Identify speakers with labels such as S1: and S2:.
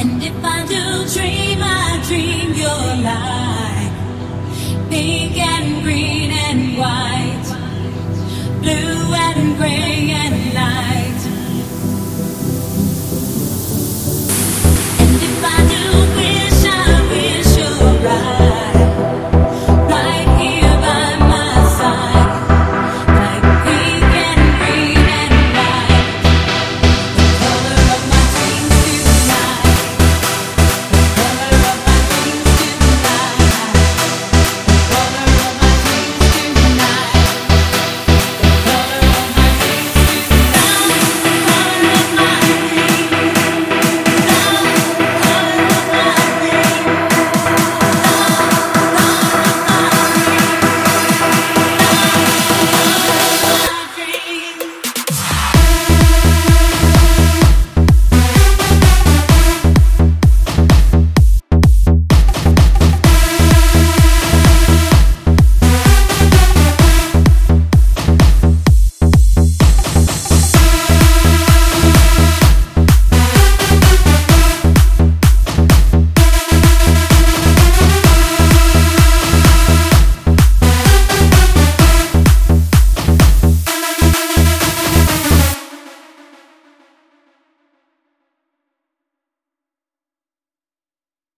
S1: And if I do dream, I dream your life. Think